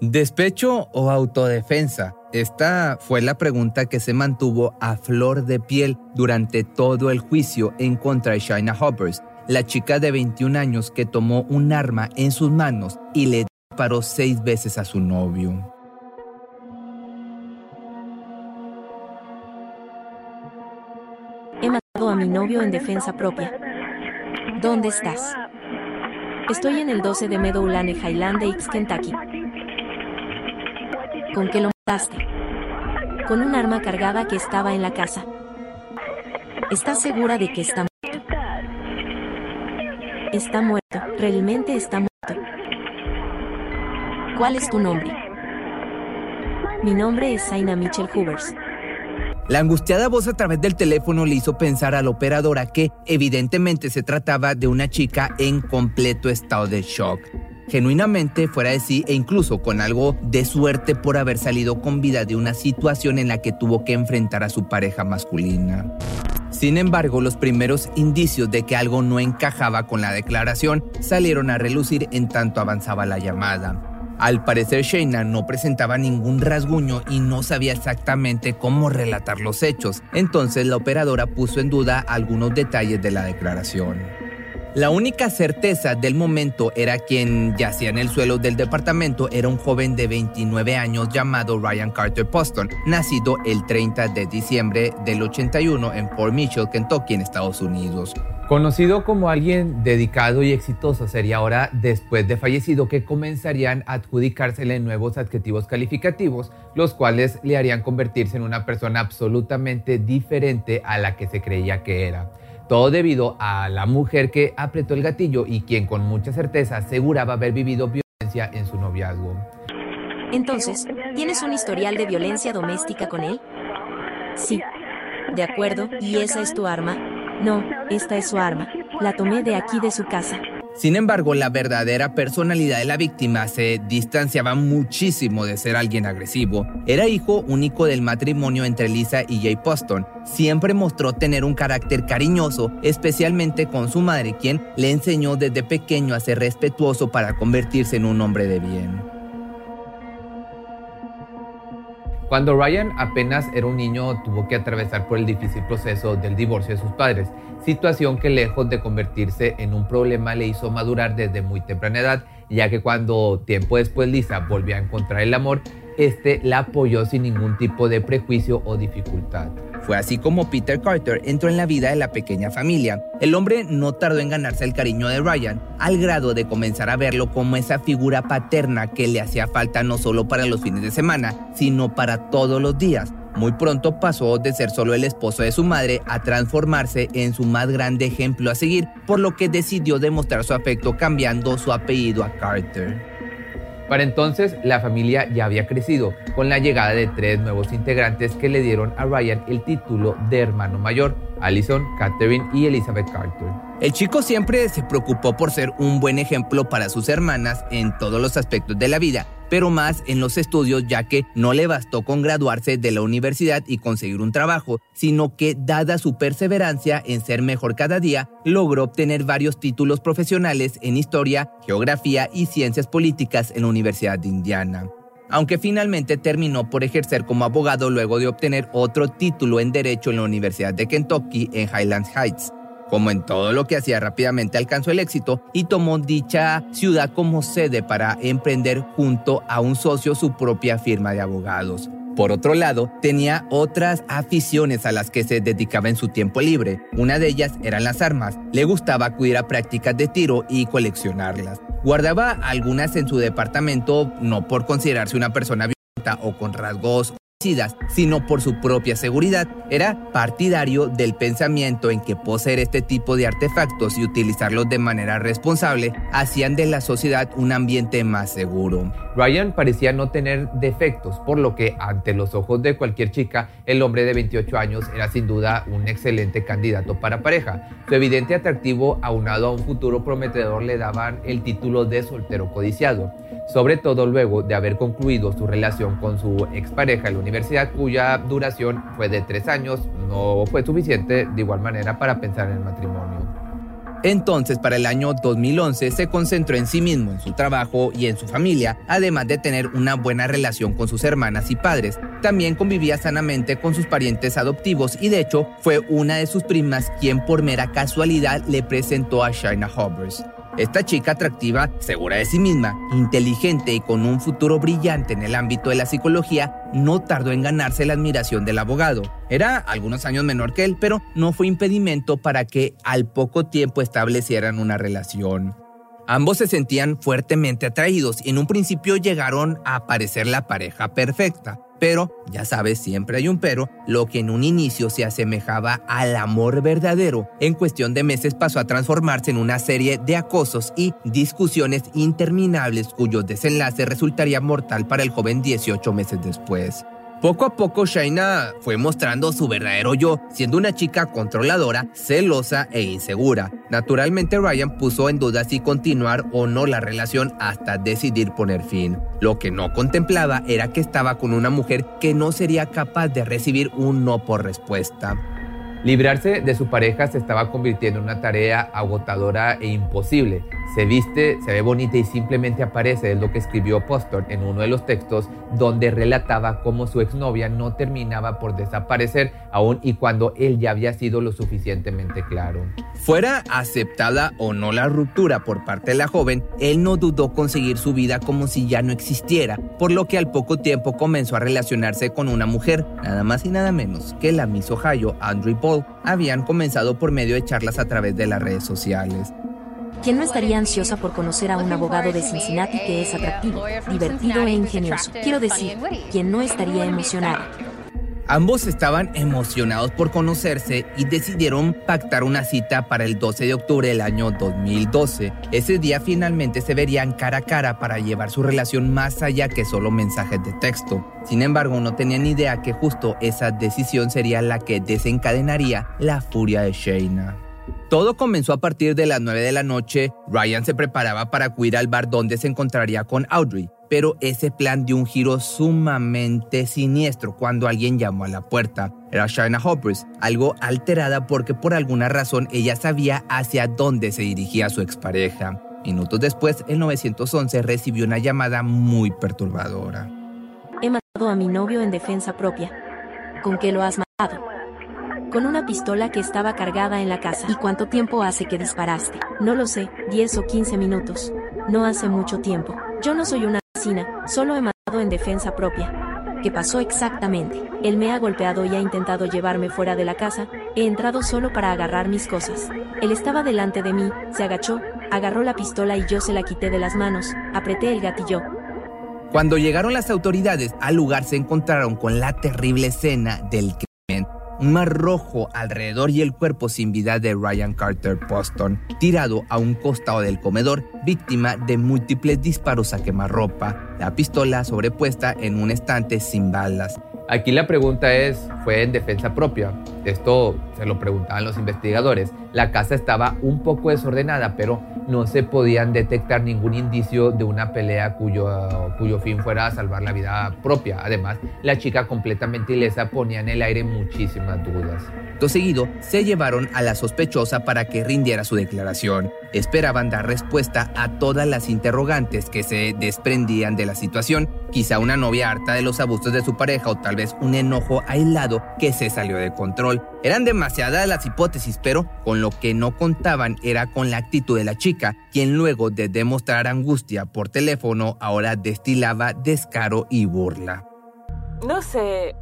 ¿Despecho o autodefensa? Esta fue la pregunta que se mantuvo a flor de piel durante todo el juicio en contra de Shaina Hoppers, la chica de 21 años que tomó un arma en sus manos y le disparó seis veces a su novio. He matado a mi novio en defensa propia. ¿Dónde estás? Estoy en el 12 de Meadowlane Highland Kentucky. ¿Con qué lo mataste? Con un arma cargada que estaba en la casa. ¿Estás segura de que está muerto? Está muerto, realmente está muerto. ¿Cuál es tu nombre? Mi nombre es Zaina Mitchell Hoovers. La angustiada voz a través del teléfono le hizo pensar a la operadora que evidentemente se trataba de una chica en completo estado de shock genuinamente fuera de sí e incluso con algo de suerte por haber salido con vida de una situación en la que tuvo que enfrentar a su pareja masculina. Sin embargo, los primeros indicios de que algo no encajaba con la declaración salieron a relucir en tanto avanzaba la llamada. Al parecer, Shayna no presentaba ningún rasguño y no sabía exactamente cómo relatar los hechos, entonces la operadora puso en duda algunos detalles de la declaración. La única certeza del momento era quien yacía en el suelo del departamento era un joven de 29 años llamado Ryan Carter Poston, nacido el 30 de diciembre del 81 en Fort Mitchell, Kentucky, en Estados Unidos. Conocido como alguien dedicado y exitoso, sería ahora después de fallecido que comenzarían a adjudicársele nuevos adjetivos calificativos, los cuales le harían convertirse en una persona absolutamente diferente a la que se creía que era. Todo debido a la mujer que apretó el gatillo y quien con mucha certeza aseguraba haber vivido violencia en su noviazgo. Entonces, ¿tienes un historial de violencia doméstica con él? Sí. De acuerdo, ¿y esa es tu arma? No, esta es su arma. La tomé de aquí de su casa. Sin embargo, la verdadera personalidad de la víctima se distanciaba muchísimo de ser alguien agresivo. Era hijo único del matrimonio entre Lisa y Jay Poston. Siempre mostró tener un carácter cariñoso, especialmente con su madre, quien le enseñó desde pequeño a ser respetuoso para convertirse en un hombre de bien. Cuando Ryan apenas era un niño, tuvo que atravesar por el difícil proceso del divorcio de sus padres, situación que lejos de convertirse en un problema le hizo madurar desde muy temprana edad, ya que cuando tiempo después Lisa volvió a encontrar el amor, este la apoyó sin ningún tipo de prejuicio o dificultad. Fue así como Peter Carter entró en la vida de la pequeña familia. El hombre no tardó en ganarse el cariño de Ryan, al grado de comenzar a verlo como esa figura paterna que le hacía falta no solo para los fines de semana, sino para todos los días. Muy pronto pasó de ser solo el esposo de su madre a transformarse en su más grande ejemplo a seguir, por lo que decidió demostrar su afecto cambiando su apellido a Carter. Para entonces, la familia ya había crecido, con la llegada de tres nuevos integrantes que le dieron a Ryan el título de hermano mayor, Allison, Catherine y Elizabeth Carter. El chico siempre se preocupó por ser un buen ejemplo para sus hermanas en todos los aspectos de la vida, pero más en los estudios ya que no le bastó con graduarse de la universidad y conseguir un trabajo, sino que dada su perseverancia en ser mejor cada día, logró obtener varios títulos profesionales en historia, geografía y ciencias políticas en la Universidad de Indiana aunque finalmente terminó por ejercer como abogado luego de obtener otro título en Derecho en la Universidad de Kentucky en Highlands Heights. Como en todo lo que hacía rápidamente alcanzó el éxito y tomó dicha ciudad como sede para emprender junto a un socio su propia firma de abogados. Por otro lado, tenía otras aficiones a las que se dedicaba en su tiempo libre. Una de ellas eran las armas. Le gustaba acudir a prácticas de tiro y coleccionarlas. Guardaba algunas en su departamento no por considerarse una persona violenta o con rasgos sino por su propia seguridad. Era partidario del pensamiento en que poseer este tipo de artefactos y utilizarlos de manera responsable hacían de la sociedad un ambiente más seguro. Ryan parecía no tener defectos, por lo que ante los ojos de cualquier chica, el hombre de 28 años era sin duda un excelente candidato para pareja. Su evidente atractivo, aunado a un futuro prometedor, le daban el título de soltero codiciado sobre todo luego de haber concluido su relación con su expareja en la universidad, cuya duración fue de tres años, no fue suficiente de igual manera para pensar en el matrimonio. Entonces, para el año 2011 se concentró en sí mismo, en su trabajo y en su familia, además de tener una buena relación con sus hermanas y padres. También convivía sanamente con sus parientes adoptivos y de hecho fue una de sus primas quien por mera casualidad le presentó a Shaina Hobbers. Esta chica atractiva, segura de sí misma, inteligente y con un futuro brillante en el ámbito de la psicología, no tardó en ganarse la admiración del abogado. Era algunos años menor que él, pero no fue impedimento para que al poco tiempo establecieran una relación. Ambos se sentían fuertemente atraídos y en un principio llegaron a parecer la pareja perfecta. Pero, ya sabes, siempre hay un pero, lo que en un inicio se asemejaba al amor verdadero, en cuestión de meses pasó a transformarse en una serie de acosos y discusiones interminables cuyo desenlace resultaría mortal para el joven 18 meses después. Poco a poco Shaina fue mostrando su verdadero yo, siendo una chica controladora, celosa e insegura. Naturalmente Ryan puso en duda si continuar o no la relación hasta decidir poner fin. Lo que no contemplaba era que estaba con una mujer que no sería capaz de recibir un no por respuesta. Librarse de su pareja se estaba convirtiendo en una tarea agotadora e imposible. Se viste, se ve bonita y simplemente aparece, es lo que escribió Poston en uno de los textos donde relataba cómo su exnovia no terminaba por desaparecer aún y cuando él ya había sido lo suficientemente claro. Fuera aceptada o no la ruptura por parte de la joven, él no dudó conseguir su vida como si ya no existiera, por lo que al poco tiempo comenzó a relacionarse con una mujer, nada más y nada menos que la Miss Ohio, Andrew Paul habían comenzado por medio de charlas a través de las redes sociales. ¿Quién no estaría ansiosa por conocer a un abogado de Cincinnati que es atractivo, divertido e ingenioso? Quiero decir, ¿quién no estaría emocionado? Ambos estaban emocionados por conocerse y decidieron pactar una cita para el 12 de octubre del año 2012. Ese día finalmente se verían cara a cara para llevar su relación más allá que solo mensajes de texto. Sin embargo, no tenían idea que justo esa decisión sería la que desencadenaría la furia de Shayna. Todo comenzó a partir de las 9 de la noche. Ryan se preparaba para acudir al bar donde se encontraría con Audrey pero ese plan dio un giro sumamente siniestro cuando alguien llamó a la puerta. Era Shaina Hoppers, algo alterada porque por alguna razón ella sabía hacia dónde se dirigía su expareja. Minutos después, el 911 recibió una llamada muy perturbadora. He matado a mi novio en defensa propia. ¿Con qué lo has matado? Con una pistola que estaba cargada en la casa. ¿Y cuánto tiempo hace que disparaste? No lo sé, 10 o 15 minutos. No hace mucho tiempo. Yo no soy una solo he matado en defensa propia. ¿Qué pasó exactamente? Él me ha golpeado y ha intentado llevarme fuera de la casa, he entrado solo para agarrar mis cosas. Él estaba delante de mí, se agachó, agarró la pistola y yo se la quité de las manos, apreté el gatillo. Cuando llegaron las autoridades al lugar se encontraron con la terrible escena del. Un mar rojo alrededor y el cuerpo sin vida de Ryan Carter Poston, tirado a un costado del comedor, víctima de múltiples disparos a quemarropa, la pistola sobrepuesta en un estante sin balas. Aquí la pregunta es, ¿fue en defensa propia? Esto se lo preguntaban los investigadores. La casa estaba un poco desordenada, pero no se podían detectar ningún indicio de una pelea cuyo, cuyo fin fuera salvar la vida propia. Además, la chica completamente ilesa ponía en el aire muchísimas dudas. Todo seguido, se llevaron a la sospechosa para que rindiera su declaración. Esperaban dar respuesta a todas las interrogantes que se desprendían de la situación, quizá una novia harta de los abusos de su pareja o tal vez un enojo aislado que se salió de control. Eran demasiadas las hipótesis, pero con lo que no contaban era con la actitud de la chica, quien luego de demostrar angustia por teléfono ahora destilaba descaro y burla. No sé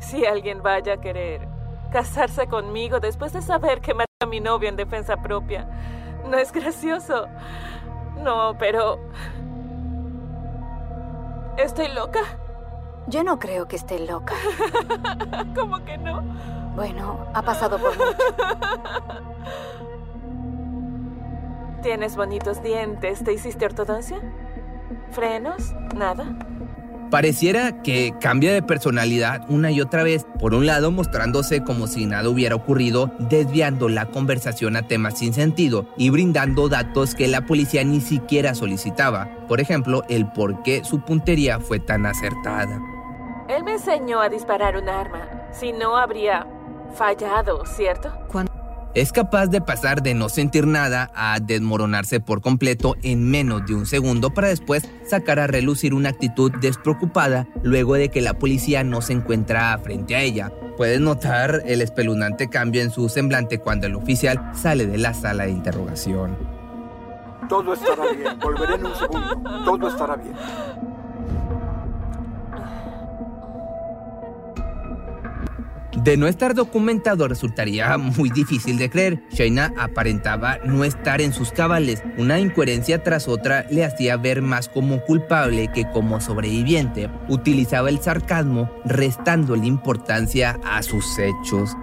si alguien vaya a querer casarse conmigo después de saber que maté a mi novio en defensa propia. No es gracioso. No, pero... ¿Estoy loca? Yo no creo que esté loca. ¿Cómo que no? Bueno, ha pasado por mucho. Tienes bonitos dientes. ¿Te hiciste ortodoncia? ¿Frenos? ¿Nada? Pareciera que cambia de personalidad una y otra vez, por un lado mostrándose como si nada hubiera ocurrido, desviando la conversación a temas sin sentido y brindando datos que la policía ni siquiera solicitaba, por ejemplo, el por qué su puntería fue tan acertada. Él me enseñó a disparar un arma, si no habría fallado, ¿cierto? es capaz de pasar de no sentir nada a desmoronarse por completo en menos de un segundo para después sacar a relucir una actitud despreocupada luego de que la policía no se encuentra frente a ella. Puedes notar el espeluznante cambio en su semblante cuando el oficial sale de la sala de interrogación. Todo estará bien, volveré en un segundo, todo estará bien. De no estar documentado resultaría muy difícil de creer. Shaina aparentaba no estar en sus cabales. Una incoherencia tras otra le hacía ver más como culpable que como sobreviviente. Utilizaba el sarcasmo, restándole importancia a sus hechos.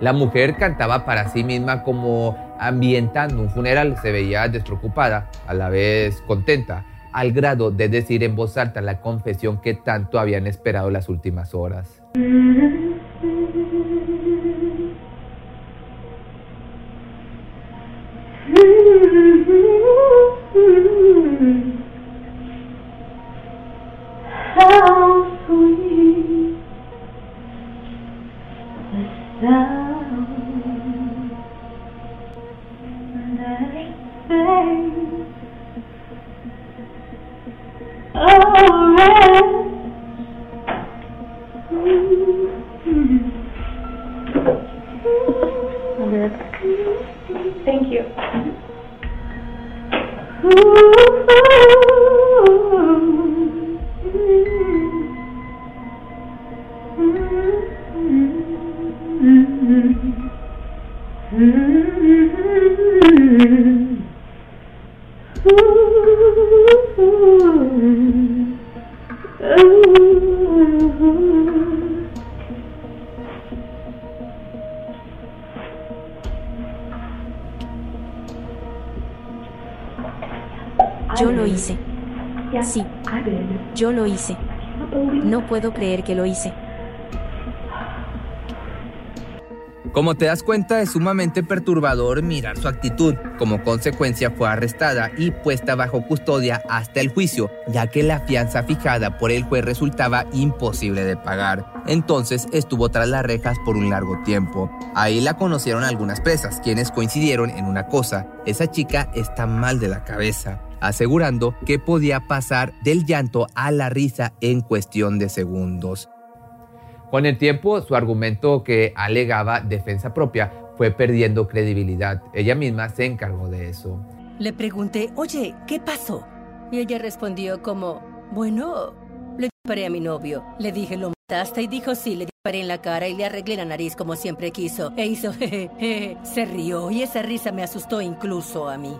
La mujer cantaba para sí misma como ambientando un funeral. Se veía despreocupada, a la vez contenta, al grado de decir en voz alta la confesión que tanto habían esperado las últimas horas. Mm-hmm. Yo lo hice. Sí. Yo lo hice. No puedo creer que lo hice. Como te das cuenta, es sumamente perturbador mirar su actitud. Como consecuencia, fue arrestada y puesta bajo custodia hasta el juicio, ya que la fianza fijada por el juez resultaba imposible de pagar. Entonces estuvo tras las rejas por un largo tiempo. Ahí la conocieron algunas presas, quienes coincidieron en una cosa: esa chica está mal de la cabeza asegurando que podía pasar del llanto a la risa en cuestión de segundos. Con el tiempo, su argumento que alegaba defensa propia fue perdiendo credibilidad. Ella misma se encargó de eso. Le pregunté, oye, ¿qué pasó? Y ella respondió como, bueno, le disparé a mi novio. Le dije, ¿lo mataste? Y dijo, sí, le disparé en la cara y le arreglé la nariz como siempre quiso. E hizo, jejeje, se rió y esa risa me asustó incluso a mí.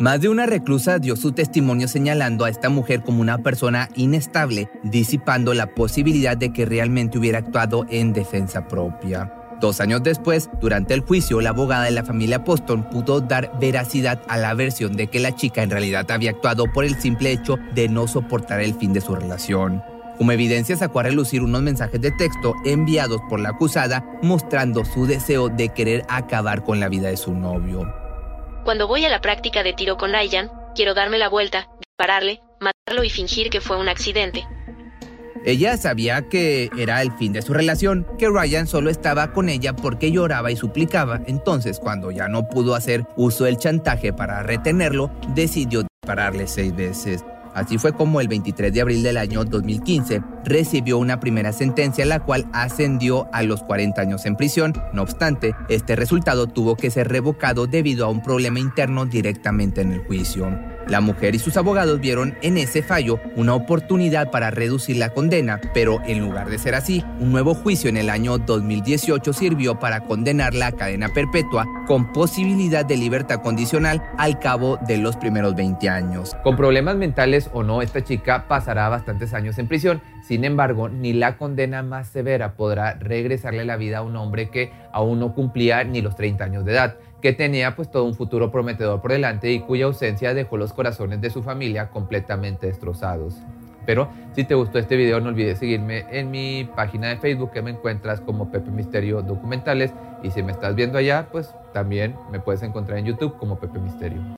Más de una reclusa dio su testimonio señalando a esta mujer como una persona inestable, disipando la posibilidad de que realmente hubiera actuado en defensa propia. Dos años después, durante el juicio, la abogada de la familia Poston pudo dar veracidad a la versión de que la chica en realidad había actuado por el simple hecho de no soportar el fin de su relación. Como evidencia sacó a relucir unos mensajes de texto enviados por la acusada mostrando su deseo de querer acabar con la vida de su novio. Cuando voy a la práctica de tiro con Ryan, quiero darme la vuelta, dispararle, matarlo y fingir que fue un accidente. Ella sabía que era el fin de su relación, que Ryan solo estaba con ella porque lloraba y suplicaba. Entonces, cuando ya no pudo hacer uso del chantaje para retenerlo, decidió dispararle seis veces. Así fue como el 23 de abril del año 2015 recibió una primera sentencia la cual ascendió a los 40 años en prisión. No obstante, este resultado tuvo que ser revocado debido a un problema interno directamente en el juicio. La mujer y sus abogados vieron en ese fallo una oportunidad para reducir la condena, pero en lugar de ser así, un nuevo juicio en el año 2018 sirvió para condenarla a cadena perpetua con posibilidad de libertad condicional al cabo de los primeros 20 años. Con problemas mentales o no, esta chica pasará bastantes años en prisión. Sin embargo, ni la condena más severa podrá regresarle la vida a un hombre que aún no cumplía ni los 30 años de edad que tenía pues todo un futuro prometedor por delante y cuya ausencia dejó los corazones de su familia completamente destrozados. Pero si te gustó este video no olvides seguirme en mi página de Facebook que me encuentras como Pepe Misterio Documentales y si me estás viendo allá pues también me puedes encontrar en YouTube como Pepe Misterio.